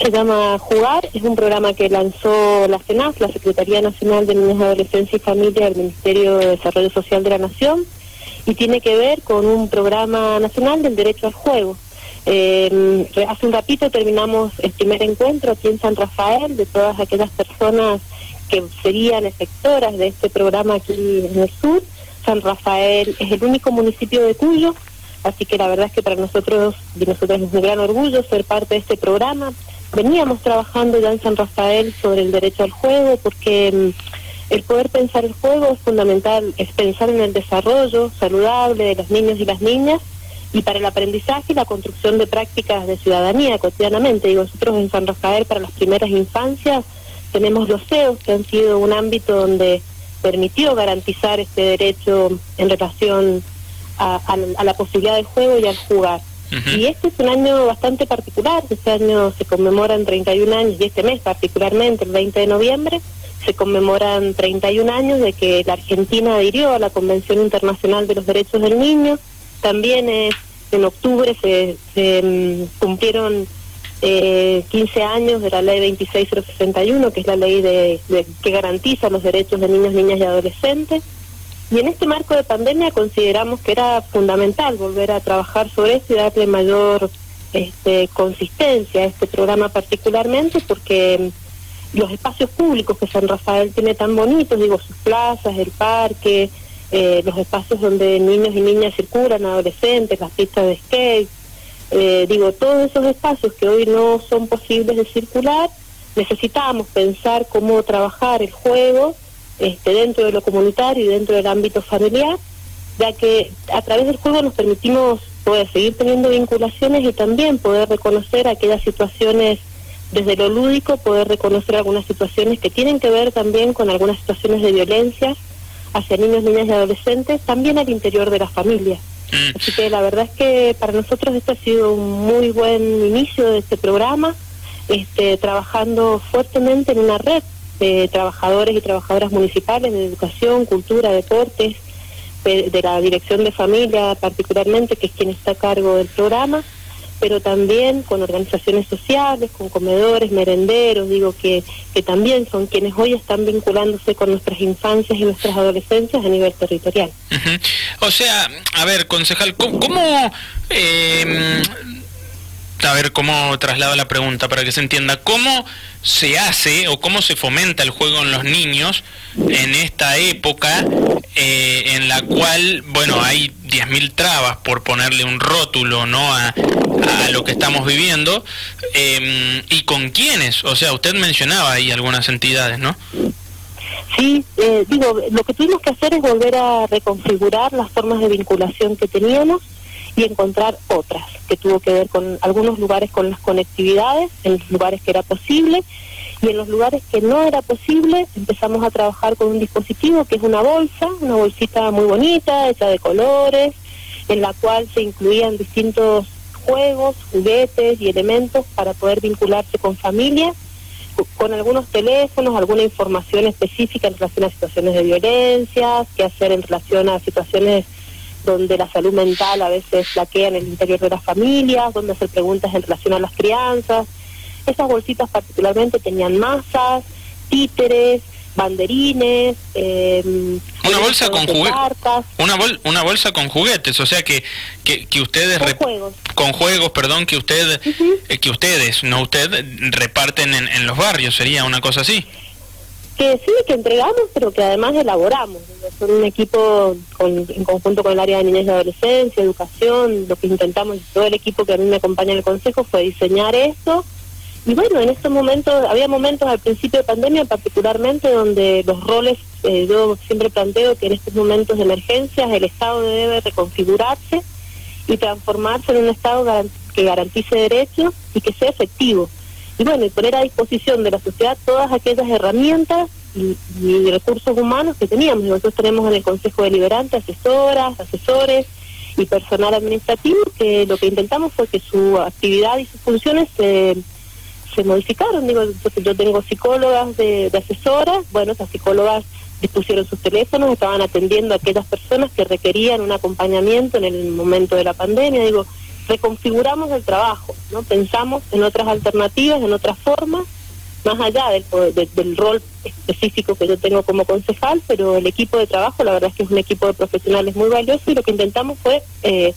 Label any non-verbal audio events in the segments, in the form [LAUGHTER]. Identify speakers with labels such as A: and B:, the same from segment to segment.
A: se llama Jugar, es un programa que lanzó la CENAF, la Secretaría Nacional de Niños, Adolescencia y Familia del Ministerio de Desarrollo Social de la Nación, y tiene que ver con un programa nacional del derecho al juego. Eh, hace un ratito terminamos el primer encuentro aquí en San Rafael de todas aquellas personas que serían efectoras de este programa aquí en el sur. San Rafael es el único municipio de Cuyo, así que la verdad es que para nosotros, y nosotros es un gran orgullo ser parte de este programa. Veníamos trabajando ya en San Rafael sobre el derecho al juego porque mm, el poder pensar el juego es fundamental, es pensar en el desarrollo saludable de los niños y las niñas y para el aprendizaje y la construcción de prácticas de ciudadanía cotidianamente. Digo, nosotros en San Rafael para las primeras infancias tenemos los CEOs que han sido un ámbito donde permitió garantizar este derecho en relación a, la posibilidad del juego y al jugar. Y este es un año bastante particular, este año se conmemoran 31 años, y este mes particularmente, el 20 de noviembre, se conmemoran 31 años de que la Argentina adhirió a la Convención Internacional de los Derechos del Niño, también en octubre se, mm, cumplieron eh, 15 años de la ley 26061, que es la ley de, que garantiza los derechos de niños, niñas y adolescentes. Y en este marco de pandemia consideramos que era fundamental volver a trabajar sobre esto y darle mayor este, consistencia a este programa particularmente porque mm, los espacios públicos que San Rafael tiene tan bonitos, digo, sus plazas, el parque, eh, los espacios donde niños y niñas circulan, adolescentes, las pistas de skate, eh, digo, todos esos espacios que hoy no son posibles de circular, necesitamos pensar cómo trabajar el juego este, dentro de lo comunitario y dentro del ámbito familiar, ya que a través del juego nos permitimos poder seguir teniendo vinculaciones y también poder reconocer aquellas situaciones desde lo lúdico, poder reconocer algunas situaciones que tienen que ver también con algunas situaciones de violencia hacia niños, niñas y adolescentes, también al interior de la familia. Mm. Así que la verdad es que para nosotros este ha sido un muy buen inicio de este programa, este, trabajando fuertemente en una red de trabajadores y trabajadoras municipales de educación, cultura, deportes, de la dirección de familia particularmente, que es quien está a cargo del programa, pero también con organizaciones sociales, con comedores, merenderos, digo que, que también son quienes hoy están vinculándose con nuestras infancias y nuestras adolescencias a nivel territorial.
B: O sea, a ver, concejal, ¿cómo, eh, a ver cómo traslado la pregunta para que se entienda, ¿cómo se hace o cómo se fomenta el juego en los niños en esta época eh, en la cual, bueno, hay 10.000 trabas por ponerle un rótulo ¿no? a, lo que estamos viviendo em, y con quiénes? O sea, usted mencionaba ahí algunas entidades, ¿no?
A: Sí, eh, digo, lo que tuvimos que hacer es volver a reconfigurar las formas de vinculación que teníamos y encontrar otras, que tuvo que ver con algunos lugares con las conectividades, en los lugares que era posible, y en los lugares que no era posible empezamos a trabajar con un dispositivo que es una bolsa, una bolsita muy bonita, hecha de colores, en la cual se incluían distintos juegos, juguetes y elementos para poder vincularse con familia, con algunos teléfonos, alguna información específica en relación a situaciones de violencia, qué hacer en relación a situaciones donde la salud mental a veces flaquea en el interior de las familias, donde hacer preguntas en relación a las crianzas. Esas bolsitas particularmente tenían masas, títeres, banderines,
B: eh, una bolsa con juguetes, una, una bolsa con juguetes, o sea que que, que ustedes
A: con juegos,
B: con juegos, perdón, que usted eh, que ustedes, no usted reparten en, en los barrios, sería una cosa así
A: que sí, que entregamos, pero que además elaboramos. Un equipo en conjunto con el área de niñez y adolescencia, educación, lo que intentamos, todo el equipo que a mí me acompaña en el Consejo fue diseñar esto. Y bueno, en estos momentos, había momentos al principio de pandemia particularmente donde los roles, eh, yo siempre planteo que en estos momentos de emergencia el Estado debe reconfigurarse y transformarse en un Estado que garantice derechos y que sea efectivo y bueno, y poner a disposición de la sociedad todas aquellas herramientas y, recursos humanos que teníamos. Nosotros tenemos en el Consejo Deliberante asesoras, asesores y personal administrativo que lo que intentamos fue que su actividad y sus funciones se, se modificaron. Digo, yo tengo psicólogas de, de asesoras, bueno, esas psicólogas dispusieron sus teléfonos, estaban atendiendo a aquellas personas que requerían un acompañamiento en el momento de la pandemia. Digo, reconfiguramos el trabajo, ¿no? Pensamos en otras alternativas, en otras formas, más allá del, rol específico que yo tengo como concejal, pero el equipo de trabajo, la verdad es que es un equipo de profesionales muy valioso y lo que intentamos fue eh,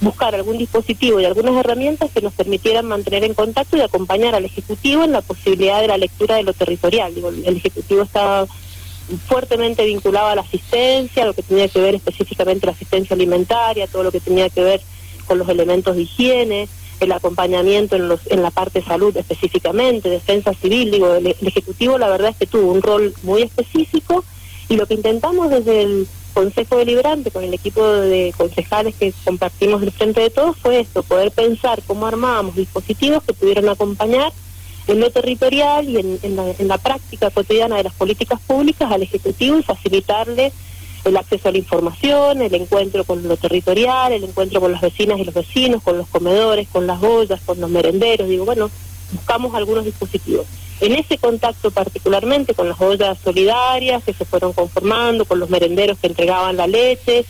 A: buscar algún dispositivo y algunas herramientas que nos permitieran mantener en contacto y acompañar al Ejecutivo en la posibilidad de la lectura de lo territorial. Digo, el Ejecutivo está fuertemente vinculado a la asistencia, lo que tenía que ver específicamente la asistencia alimentaria, todo lo que tenía que ver con los elementos de higiene, el acompañamiento en, los, en la parte salud específicamente, defensa civil, digo, el, Ejecutivo la verdad es que tuvo un rol muy específico y lo que intentamos desde el Consejo Deliberante con el equipo de concejales que compartimos el frente de todos fue esto, poder pensar cómo armábamos dispositivos que pudieran acompañar en lo territorial y en, la, en la práctica cotidiana de las políticas públicas al Ejecutivo y facilitarle el acceso a la información, el encuentro con lo territorial, el encuentro con las vecinas y los vecinos, con los comedores, con las ollas, con los merenderos. Digo, bueno, buscamos algunos dispositivos. En ese contacto particularmente con las ollas solidarias que se fueron conformando, con los merenderos que entregaban la leche,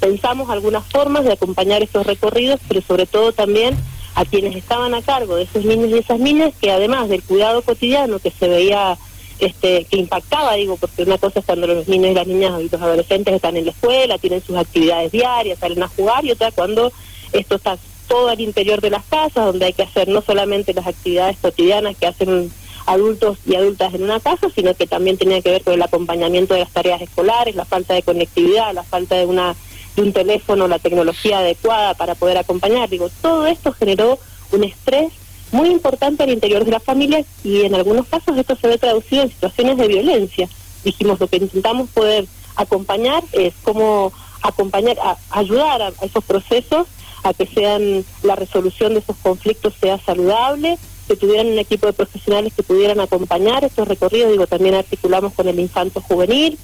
A: pensamos algunas formas de acompañar esos recorridos, pero sobre todo también a quienes estaban a cargo de esos niños y esas niñas, que además del cuidado cotidiano que se veía este, que impactaba, digo, porque una cosa es cuando los niños y las niñas y los adolescentes están en la escuela, tienen sus actividades diarias, salen a jugar, y otra cuando esto está todo al interior de las casas, donde hay que hacer no solamente las actividades cotidianas que hacen adultos y adultas en una casa, sino que también tenía que ver con el acompañamiento de las tareas escolares, la falta de conectividad, la falta de una de un teléfono, la tecnología adecuada para poder acompañar. Digo, todo esto generó un estrés muy importante al interior de las familias y en algunos casos esto se ve traducido en situaciones de violencia. Dijimos lo que intentamos poder acompañar es cómo acompañar, a, ayudar a, esos procesos a que sean la resolución de esos conflictos sea saludable, que tuvieran un equipo de profesionales que pudieran acompañar estos recorridos, digo, también articulamos con el infanto juvenil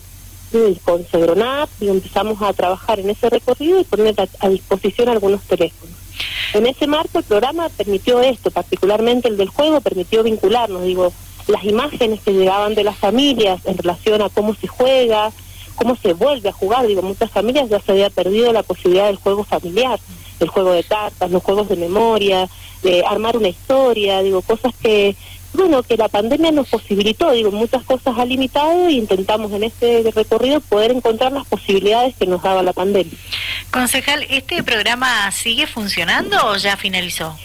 A: con Cedronap y empezamos a trabajar en ese recorrido y poner a disposición algunos teléfonos. En ese marco el programa permitió esto, particularmente el del juego, permitió vincularnos, digo, las imágenes que llegaban de las familias en relación a cómo se juega, cómo se vuelve a jugar, digo, muchas familias ya se había perdido la posibilidad del juego familiar, el juego de cartas, los juegos de memoria, de armar una historia, digo, cosas que bueno, que la pandemia nos posibilitó, digo, muchas cosas ha limitado e intentamos en este recorrido poder encontrar las posibilidades que nos daba la pandemia.
C: Concejal, ¿este programa sigue funcionando o ya finalizó?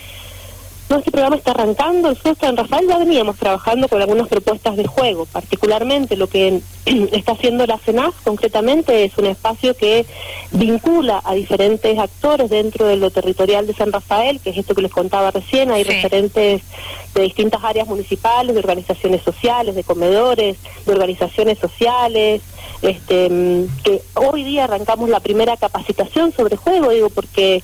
A: No, este programa está arrancando. Nosotros en Rafael ya veníamos trabajando con algunas propuestas de juego, particularmente lo que [CLEARS THROAT] está haciendo la CENAF concretamente es un espacio que vincula a diferentes actores dentro de lo territorial de San Rafael, que es esto que les contaba recién, hay referentes de distintas áreas municipales, de organizaciones sociales, de comedores, de organizaciones sociales, este, mm, que hoy día arrancamos la primera capacitación sobre juego, digo, porque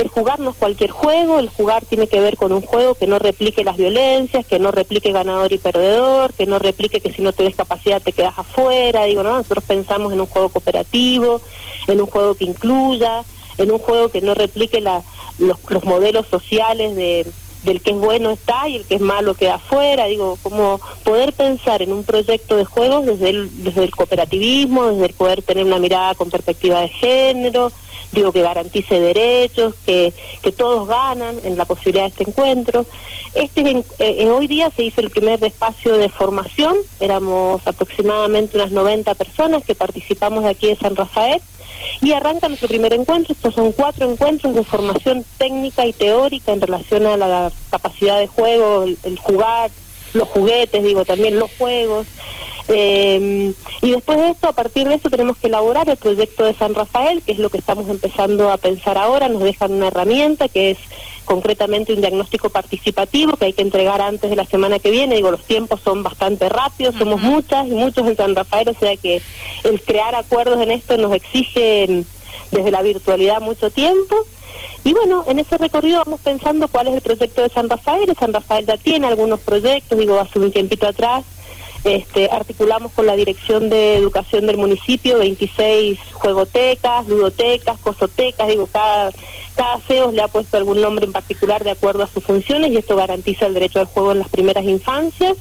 A: el jugar no es cualquier juego, el jugar tiene que ver con un juego que no replique las violencias, que no replique ganador y perdedor, que no replique que si no tienes capacidad te quedas afuera, digo, no, nosotros pensamos en un juego cooperativo, en un juego que incluya, en un juego que no replique la, los, los modelos sociales de del que es bueno está y el que es malo queda afuera, digo, como poder pensar en un proyecto de juegos desde el, desde el cooperativismo, desde el poder tener una mirada con perspectiva de género, digo, que garantice derechos, que, que todos ganan en la posibilidad de este encuentro. Este eh, hoy día se hizo el primer espacio de formación, éramos aproximadamente unas 90 personas que participamos de aquí de San Rafael, y arranca nuestro primer encuentro. Estos son cuatro encuentros de formación técnica y teórica en relación a la capacidad de juego, el jugar, los juguetes, digo, también los juegos. Eh, y después de esto, a partir de eso, tenemos que elaborar el proyecto de San Rafael, que es lo que estamos empezando a pensar ahora. Nos dejan una herramienta que es concretamente un diagnóstico participativo que hay que entregar antes de la semana que viene. Digo, los tiempos son bastante rápidos, somos muchas y muchos en San Rafael, o sea que el crear acuerdos en esto nos exige desde la virtualidad mucho tiempo. Y bueno, en ese recorrido vamos pensando cuál es el proyecto de San Rafael. San Rafael ya tiene algunos proyectos, digo, hace un tiempito atrás este, articulamos con la Dirección de Educación del municipio 26 juegotecas, ludotecas, cosotecas, digo, cada, cada CEOS le ha puesto algún nombre en particular de acuerdo a sus funciones y esto garantiza el derecho al juego en las primeras infancias.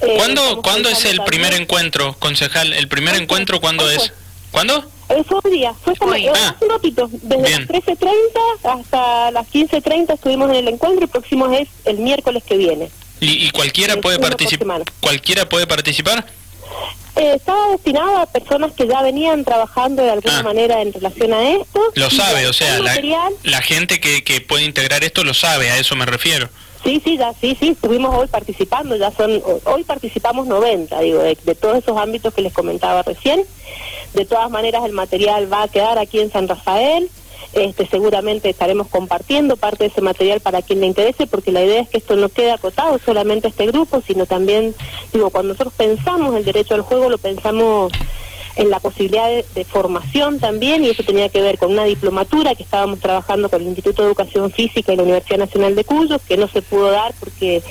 B: Eh, ¿Cuándo, ¿cuándo es el primer encuentro, concejal? ¿El primer encuentro cuándo es? ¿Cuándo?
A: Fue hoy día, fue como
B: Ah.
A: hace un ratito, desde
B: Bien.
A: las 13.30 hasta las 15.30 estuvimos en el encuentro, el próximo es el miércoles que viene.
B: ¿Y, y cualquiera puede participar? ¿Cualquiera puede participar?
A: Eh, estaba destinado a personas que ya venían trabajando de alguna
B: Ah.
A: manera en relación a esto.
B: Lo sabe, o sea, la gente que, que puede integrar esto lo sabe, a eso me refiero.
A: Sí, sí, ya, sí, sí, estuvimos hoy participando, ya son, hoy participamos 90, digo, de, de todos esos ámbitos que les comentaba recién. De todas maneras, el material va a quedar aquí en San Rafael. Este, seguramente estaremos compartiendo parte de ese material para quien le interese, porque la idea es que esto no quede acotado solamente a este grupo, sino también, digo, cuando nosotros pensamos el derecho al juego, lo pensamos en la posibilidad de, de formación también, y eso tenía que ver con una diplomatura que estábamos trabajando con el Instituto de Educación Física y la Universidad Nacional de Cuyo, que no se pudo dar porque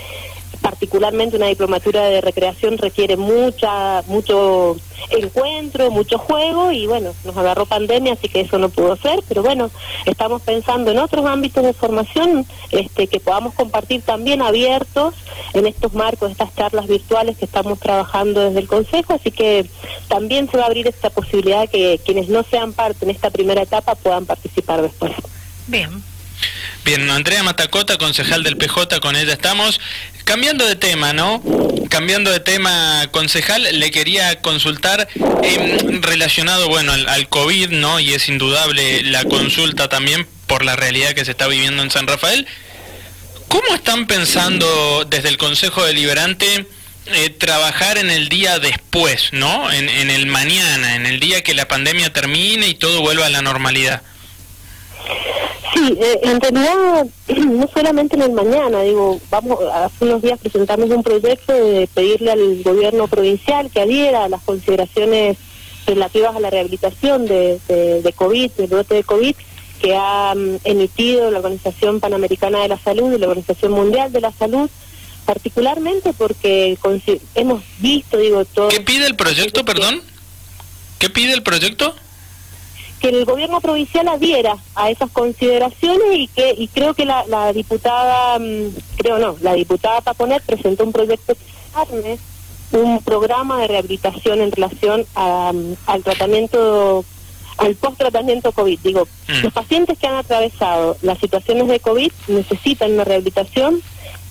A: particularmente una diplomatura de recreación requiere mucha mucho encuentro, mucho juego y bueno, nos agarró pandemia, así que eso no pudo ser, pero bueno, estamos pensando en otros ámbitos de formación este que podamos compartir también abiertos en estos marcos, estas charlas virtuales que estamos trabajando desde el Consejo, así que también se va a abrir esta posibilidad que quienes no sean parte en esta primera etapa puedan participar después.
C: Bien.
B: Bien, Andrea Matacota, concejal del PJ, con ella estamos. Cambiando de tema, ¿no? Cambiando de tema, concejal, le quería consultar em, relacionado, bueno, al, al COVID, ¿no? Y es indudable la consulta también por la realidad que se está viviendo en San Rafael. ¿Cómo están pensando desde el Consejo Deliberante eh, trabajar en el día después, ¿no? En, en el mañana, en el día que la pandemia termine y todo vuelva a la normalidad.
A: Sí, eh, en realidad [CLEARS THROAT] no solamente en el mañana, digo, vamos, hace unos días presentamos un proyecto de pedirle al gobierno provincial que adhiera a las consideraciones relativas a la rehabilitación de, de, de COVID, del brote de COVID, que ha mm, emitido la Organización Panamericana de la Salud y la Organización Mundial de la Salud, particularmente porque hemos visto, digo, todo...
B: ¿Qué pide el proyecto, perdón? ¿Qué pide el proyecto?
A: Que el gobierno provincial adhiera a esas consideraciones y que y creo que la, la diputada mm, creo no la diputada Paponet presentó un proyecto carne un programa de rehabilitación en relación a, mm, al tratamiento al post tratamiento covid digo
B: Mm.
A: los pacientes que han atravesado las situaciones de covid necesitan una rehabilitación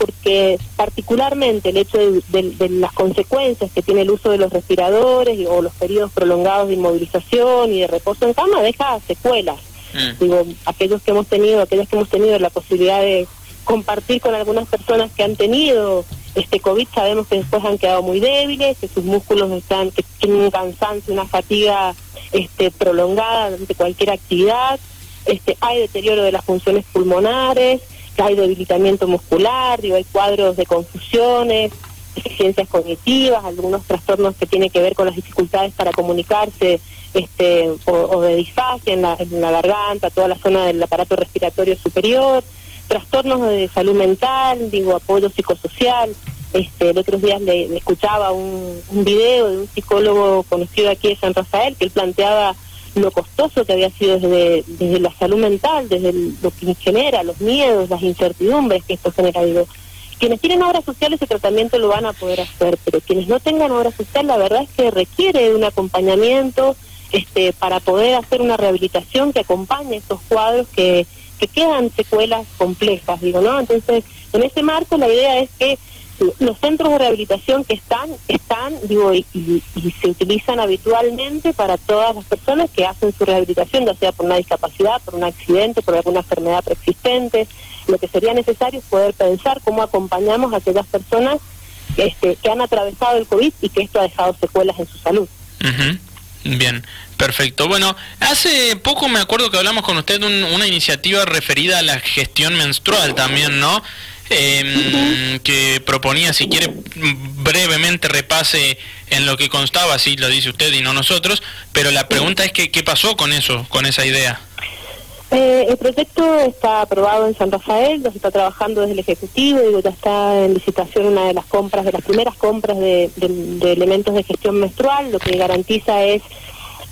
A: porque particularmente el hecho de, de- de las consecuencias que tiene el uso de los respiradores y- o los periodos prolongados de inmovilización y de reposo en cama deja secuelas.
B: Mm.
A: Digo, aquellos que hemos tenido, aquellos que hemos tenido la posibilidad de compartir con algunas personas que han tenido este COVID, sabemos que después han quedado muy débiles, que sus músculos están, que tienen un cansancio, una fatiga este, prolongada durante cualquier actividad, este, hay deterioro de las funciones pulmonares, hay debilitamiento muscular, digo, hay cuadros de confusiones, deficiencias cognitivas, algunos trastornos que tienen que ver con las dificultades para comunicarse, este, o, o de disfagia en la, en la garganta, toda la zona del aparato respiratorio superior, trastornos de salud mental, digo, apoyo psicosocial. Este, el otro día le, le escuchaba un, un video de un psicólogo conocido aquí de San Rafael que él planteaba lo costoso que había sido desde, desde la salud mental, desde lo que genera, los miedos, las incertidumbres que esto genera. Digo, quienes tienen obra social ese tratamiento lo van a poder hacer, pero quienes no tengan obra social, la verdad es que requiere un acompañamiento este, para poder hacer una rehabilitación que acompañe estos cuadros que, que quedan secuelas complejas, digo, ¿no? Entonces, en ese marco la idea es que los centros de rehabilitación que están, están, digo, y, y- se utilizan habitualmente para todas las personas que hacen su rehabilitación, ya sea por una discapacidad, por un accidente, por alguna enfermedad preexistente. Lo que sería necesario es poder pensar cómo acompañamos a aquellas personas este, que han atravesado el COVID y que esto ha dejado secuelas en su salud.
B: Ujú. Bien, perfecto. Bueno, hace poco me acuerdo que hablamos con usted de un- una iniciativa referida a la gestión menstrual también, ¿no? Em, que proponía, si quiere, brevemente repase en lo que constaba, así lo dice usted y no nosotros, pero la pregunta es que, qué pasó con eso, con esa idea.
A: Eh, el proyecto está aprobado en San Rafael, se está trabajando desde el Ejecutivo, digo, ya está en licitación una de las compras, de las primeras compras de, de- de elementos de gestión menstrual, lo que garantiza es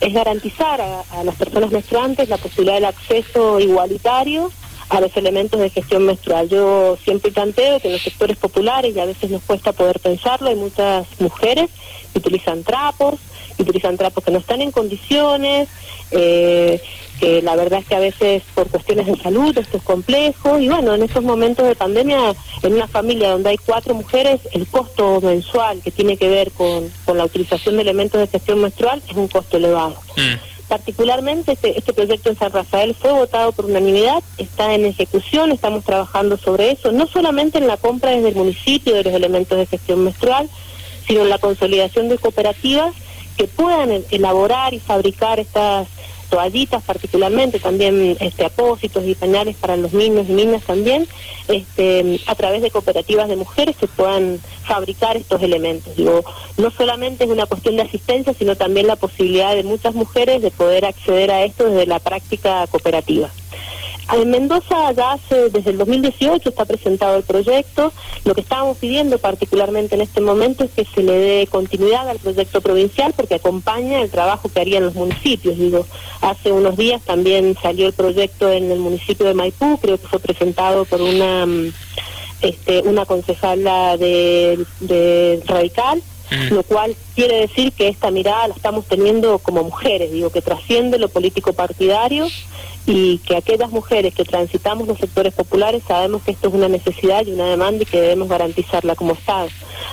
A: es garantizar a, a las personas menstruantes la posibilidad del acceso igualitario a los elementos de gestión menstrual. Yo siempre planteo que en los sectores populares, y a veces nos cuesta poder pensarlo, hay muchas mujeres que utilizan trapos, utilizan trapos que no están en condiciones, eh, que la verdad es que a veces por cuestiones de salud esto es complejo y bueno, en estos momentos de pandemia, en una familia donde hay cuatro mujeres, el costo mensual que tiene que ver con, con la utilización de elementos de gestión menstrual es un costo elevado. Mm. Particularmente este, este proyecto en San Rafael fue votado por unanimidad, está en ejecución, estamos trabajando sobre eso, no solamente en la compra desde el municipio de los elementos de gestión menstrual, sino en la consolidación de cooperativas que puedan elaborar y fabricar estas toallitas particularmente, también este, apósitos y pañales para los niños y niñas también, este, a través de cooperativas de mujeres que puedan fabricar estos elementos. Digo, no solamente es una cuestión de asistencia, sino también la posibilidad de muchas mujeres de poder acceder a esto desde la práctica cooperativa. En Mendoza ya hace, desde el 2018 está presentado el proyecto. Lo que estábamos pidiendo particularmente en este momento es que se le dé continuidad al proyecto provincial porque acompaña el trabajo que harían los municipios. Digo, hace unos días también salió el proyecto en el municipio de Maipú, creo que fue presentado por una, mm, este, una concejala de, de Radical Mm. lo cual quiere decir que esta mirada la estamos teniendo como mujeres, digo, que trasciende lo político partidario y que aquellas mujeres que transitamos los sectores populares sabemos que esto es una necesidad y una demanda y que debemos garantizarla como Estado.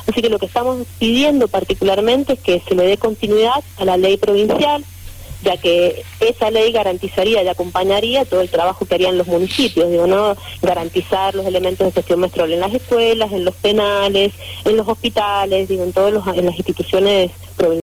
A: Así que lo que estamos pidiendo particularmente es que se le dé continuidad a la ley provincial, ya que esa ley garantizaría y acompañaría todo el trabajo que harían los municipios, digo, ¿no? Garantizar los elementos de gestión menstrual en las escuelas, en los penales, en los hospitales, digo, en todos los, en las instituciones provinciales.